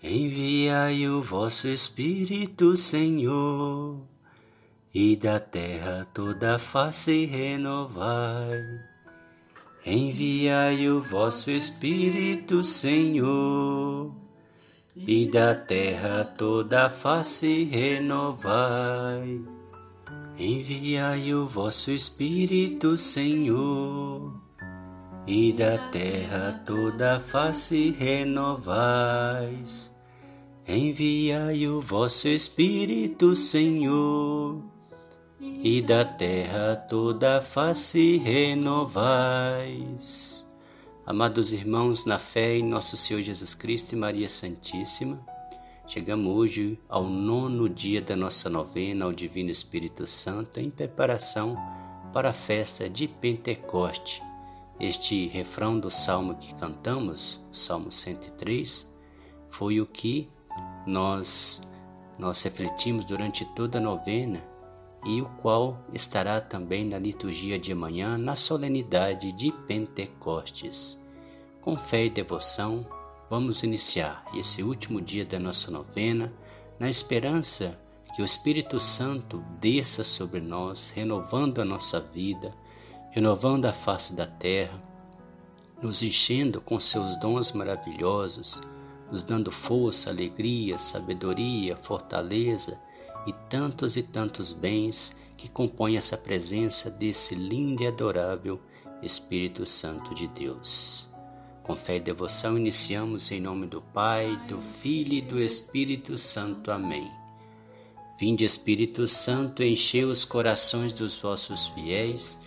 Enviai o vosso Espírito, Senhor, e da terra toda a face renovai. Enviai o vosso Espírito, Senhor, e da terra toda a face renovai. Enviai o vosso Espírito, Senhor, e da terra toda a face renovais. Enviai o vosso Espírito, Senhor, e da terra toda a face renovais. Amados irmãos, na fé em nosso Senhor Jesus Cristo e Maria Santíssima, chegamos hoje ao nono dia da nossa novena ao Divino Espírito Santo em preparação para a festa de Pentecoste. Este refrão do salmo que cantamos, Salmo 103, foi o que nós nós refletimos durante toda a novena e o qual estará também na liturgia de amanhã na solenidade de Pentecostes. Com fé e devoção, vamos iniciar esse último dia da nossa novena na esperança que o Espírito Santo desça sobre nós, renovando a nossa vida, renovando a face da terra, nos enchendo com seus dons maravilhosos nos dando força, alegria, sabedoria, fortaleza e tantos e tantos bens que compõem essa presença desse lindo e adorável Espírito Santo de Deus. Com fé e devoção iniciamos em nome do Pai, do Filho e do Espírito Santo. Amém. Vinde Espírito Santo, enchei os corações dos vossos fiéis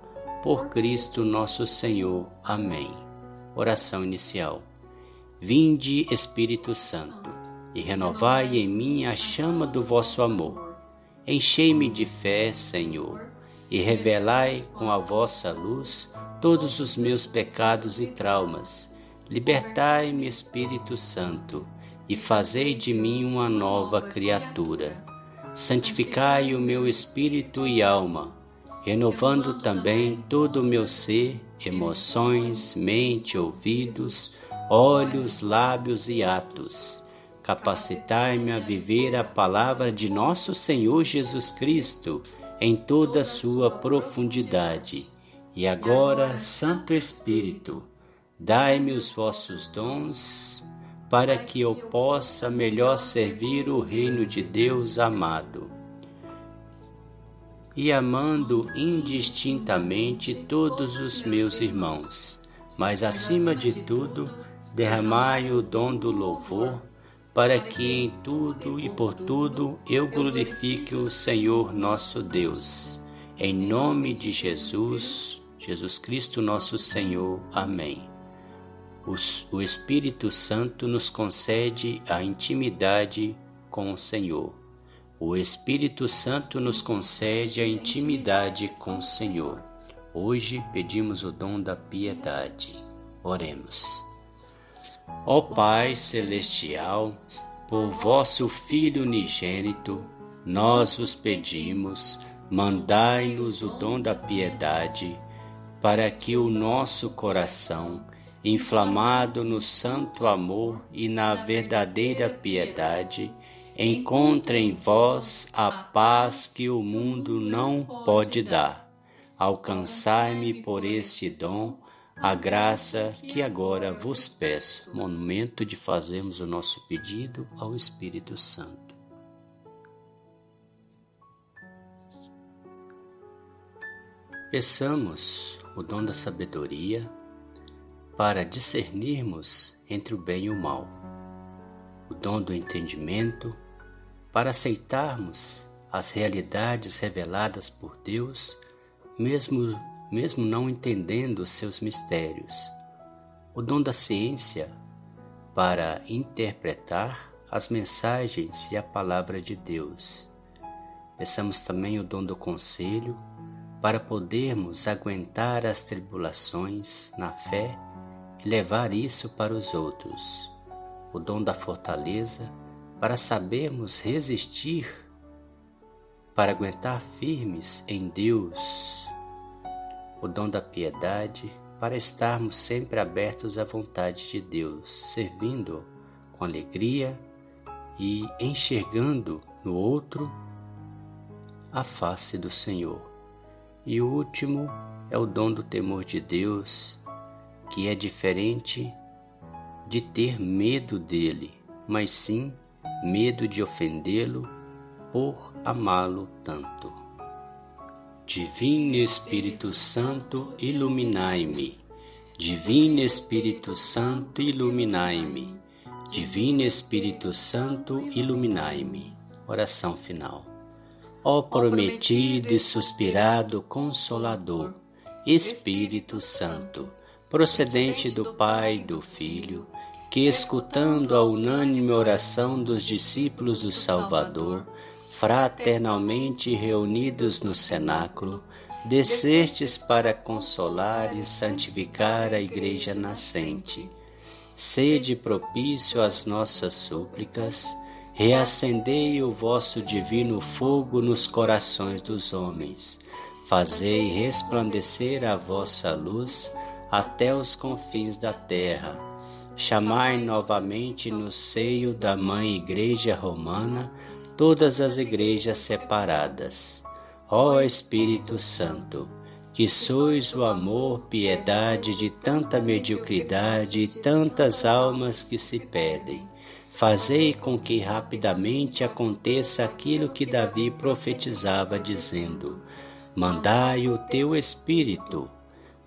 Por Cristo nosso Senhor. Amém. Oração inicial. Vinde, Espírito Santo, e renovai em mim a chama do vosso amor. Enchei-me de fé, Senhor, e revelai com a vossa luz todos os meus pecados e traumas. Libertai-me, Espírito Santo, e fazei de mim uma nova criatura. Santificai o meu espírito e alma, renovando também todo o meu ser, emoções, mente, ouvidos, olhos, lábios e atos. Capacitai-me a viver a palavra de nosso Senhor Jesus Cristo em toda a sua profundidade. E agora, Santo Espírito, dai-me os vossos dons para que eu possa melhor servir o reino de Deus amado. E amando indistintamente todos os meus irmãos, mas acima de tudo, derramai o dom do louvor, para que em tudo e por tudo eu glorifique o Senhor nosso Deus. Em nome de Jesus, Jesus Cristo nosso Senhor. Amém. O Espírito Santo nos concede a intimidade com o Senhor. O Espírito Santo nos concede a intimidade com o Senhor. Hoje pedimos o dom da piedade. Oremos. Ó Pai Celestial, por vosso Filho unigênito, nós vos pedimos, mandai-nos o dom da piedade, para que o nosso coração, inflamado no santo amor e na verdadeira piedade, encontre em vós a paz que o mundo não pode dar. Alcançai-me por este dom a graça que agora vos peço, momento de fazermos o nosso pedido ao Espírito Santo. Peçamos o dom da sabedoria para discernirmos entre o bem e o mal, o dom do entendimento para aceitarmos as realidades reveladas por Deus, mesmo mesmo não entendendo os seus mistérios. O dom da ciência para interpretar as mensagens e a palavra de Deus. Peçamos também o dom do conselho para podermos aguentar as tribulações na fé e levar isso para os outros. O dom da fortaleza para sabermos resistir, para aguentar firmes em Deus. O dom da piedade para estarmos sempre abertos à vontade de Deus, servindo com alegria e enxergando no outro a face do Senhor. E o último é o dom do temor de Deus, que é diferente de ter medo dele, mas sim medo de ofendê-lo por amá-lo tanto. Divino Espírito Santo, iluminai-me. Divino Espírito Santo, iluminai-me. Divino Espírito Santo, iluminai-me. Oração final. Ó prometido e suspirado Consolador, Espírito Santo, procedente do Pai e do Filho, que escutando a unânime oração dos discípulos do Salvador, fraternalmente reunidos no cenáculo, descestes para consolar e santificar a Igreja nascente. Sede propício às nossas súplicas, reacendei o vosso divino fogo nos corações dos homens. Fazei resplandecer a vossa luz até os confins da terra. Chamai novamente no seio da Mãe Igreja Romana todas as igrejas separadas. Ó Espírito Santo, que sois o amor, piedade de tanta mediocridade e tantas almas que se pedem, fazei com que rapidamente aconteça aquilo que Davi profetizava, dizendo: Mandai o teu Espírito,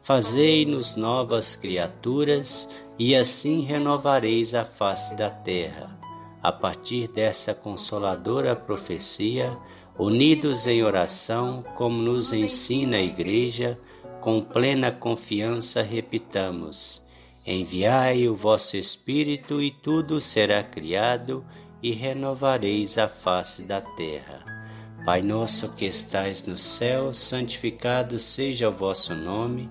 fazei-nos novas criaturas, e assim renovareis a face da terra a partir dessa consoladora profecia, unidos em oração, como nos ensina a Igreja, com plena confiança repitamos: Enviai o vosso Espírito e tudo será criado e renovareis a face da terra. Pai nosso que estais no céu, santificado seja o vosso nome.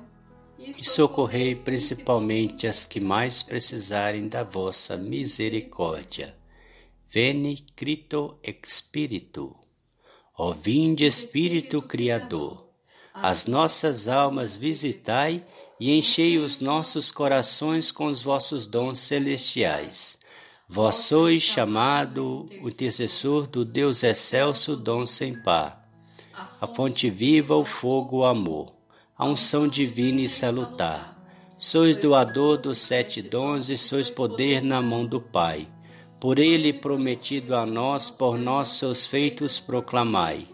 e socorrei principalmente as que mais precisarem da vossa misericórdia. Veni Crito Espírito. Ó vinde Espírito Criador, as nossas almas visitai e enchei os nossos corações com os vossos dons celestiais. Vós sois chamado o intercessor do Deus excelso, dom sem par, a fonte viva, o fogo, o amor a unção divina e salutar. Sois doador dos sete dons e sois poder na mão do Pai. Por ele prometido a nós, por nossos feitos proclamai.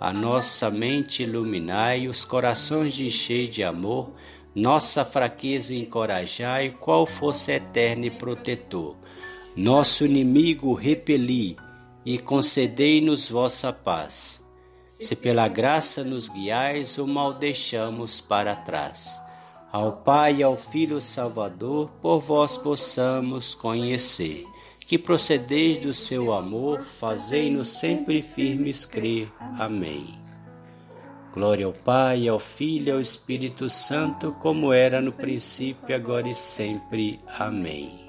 A nossa mente iluminai, os corações de cheio de amor, nossa fraqueza encorajai, qual fosse eterno e protetor. Nosso inimigo repeli e concedei-nos vossa paz se pela graça nos guiais, o mal deixamos para trás. Ao Pai e ao Filho Salvador, por vós possamos conhecer. Que procedeis do seu amor, fazei-nos sempre firmes crer. Amém. Glória ao Pai, ao Filho e ao Espírito Santo, como era no princípio, agora e sempre. Amém.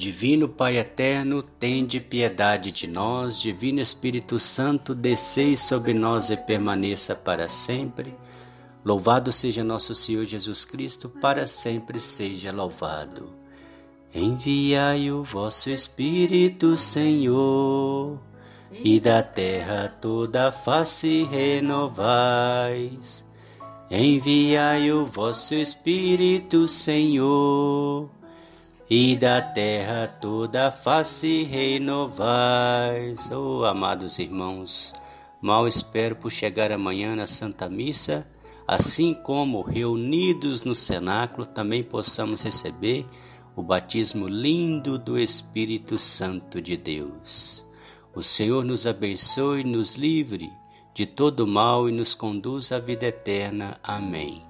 Divino Pai eterno, tende piedade de nós. Divino Espírito Santo, descei sobre nós e permaneça para sempre. Louvado seja nosso Senhor Jesus Cristo, para sempre seja louvado. Enviai o vosso Espírito, Senhor, e da terra toda a face renovais. Enviai o vosso Espírito, Senhor e da terra toda a face renovais. Oh, amados irmãos, mal espero por chegar amanhã na Santa Missa, assim como reunidos no cenáculo também possamos receber o batismo lindo do Espírito Santo de Deus. O Senhor nos abençoe nos livre de todo mal e nos conduz à vida eterna. Amém.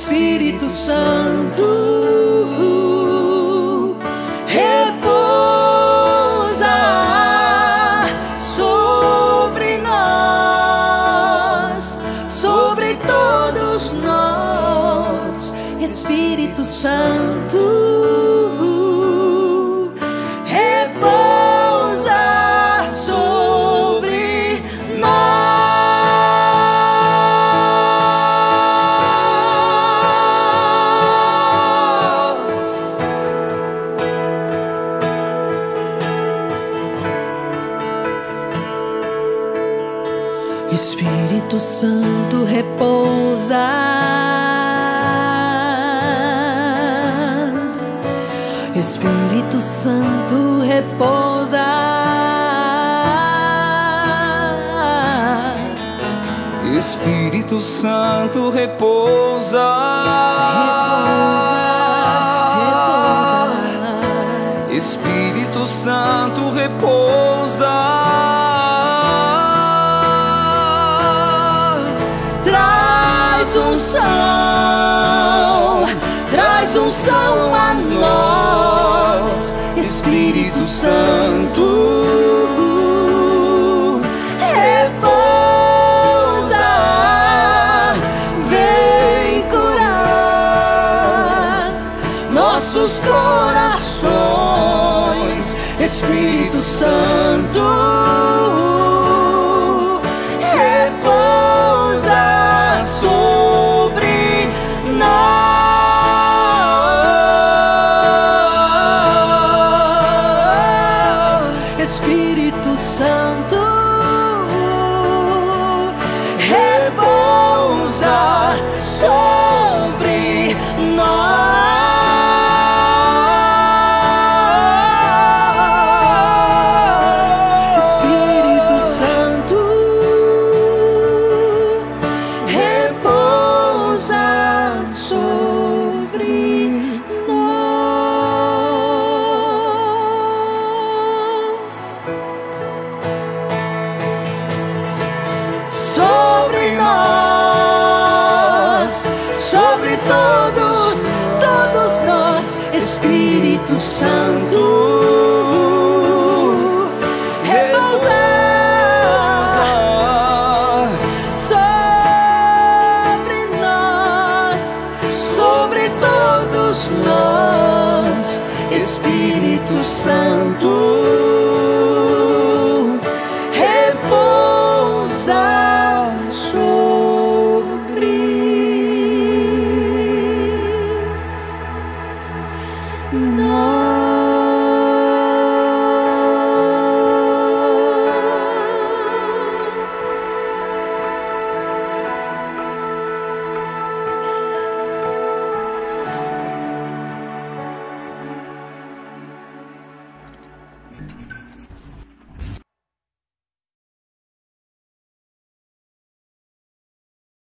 Espírito Santo. Repousa Santo repousa. Espírito Santo repousa. Espírito Santo repousa. Repousa, repousa. Espírito Santo repousa. Unção, traz unção a nós, Espírito Santo. Repousa, vem curar nossos corações, Espírito Santo. Sobre todos, todos nós, Espírito. Santo.